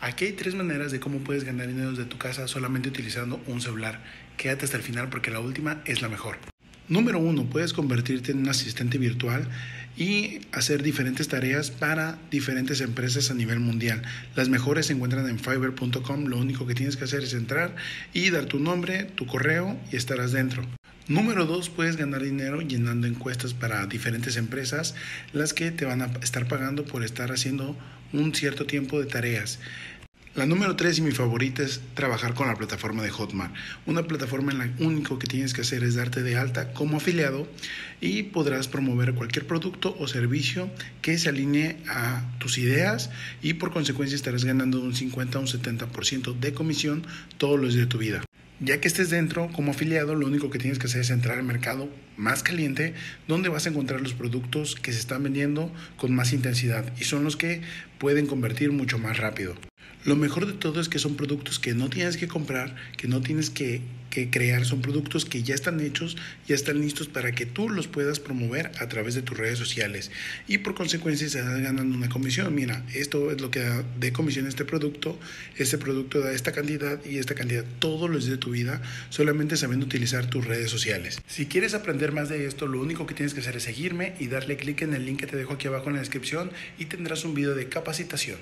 Aquí hay tres maneras de cómo puedes ganar dinero desde tu casa solamente utilizando un celular. Quédate hasta el final porque la última es la mejor. Número uno, puedes convertirte en un asistente virtual y hacer diferentes tareas para diferentes empresas a nivel mundial. Las mejores se encuentran en fiverr.com. Lo único que tienes que hacer es entrar y dar tu nombre, tu correo y estarás dentro. Número dos, puedes ganar dinero llenando encuestas para diferentes empresas, las que te van a estar pagando por estar haciendo un cierto tiempo de tareas. La número tres y mi favorita es trabajar con la plataforma de Hotmart, una plataforma en la único que tienes que hacer es darte de alta como afiliado y podrás promover cualquier producto o servicio que se alinee a tus ideas y por consecuencia estarás ganando un 50 o un 70% de comisión todos los días de tu vida. Ya que estés dentro como afiliado, lo único que tienes que hacer es entrar al mercado más caliente, donde vas a encontrar los productos que se están vendiendo con más intensidad y son los que pueden convertir mucho más rápido. Lo mejor de todo es que son productos que no tienes que comprar, que no tienes que, crear, son productos que ya están hechos, ya están listos para que tú los puedas promover a través de tus redes sociales y por consecuencia se estás ganando una comisión. Mira, esto es lo que da de comisión este producto, este producto da esta cantidad y esta cantidad todos los de tu vida solamente sabiendo utilizar tus redes sociales. Si quieres aprender más de esto, lo único que tienes que hacer es seguirme y darle clic en el link que te dejo aquí abajo en la descripción y tendrás un video de capacitación.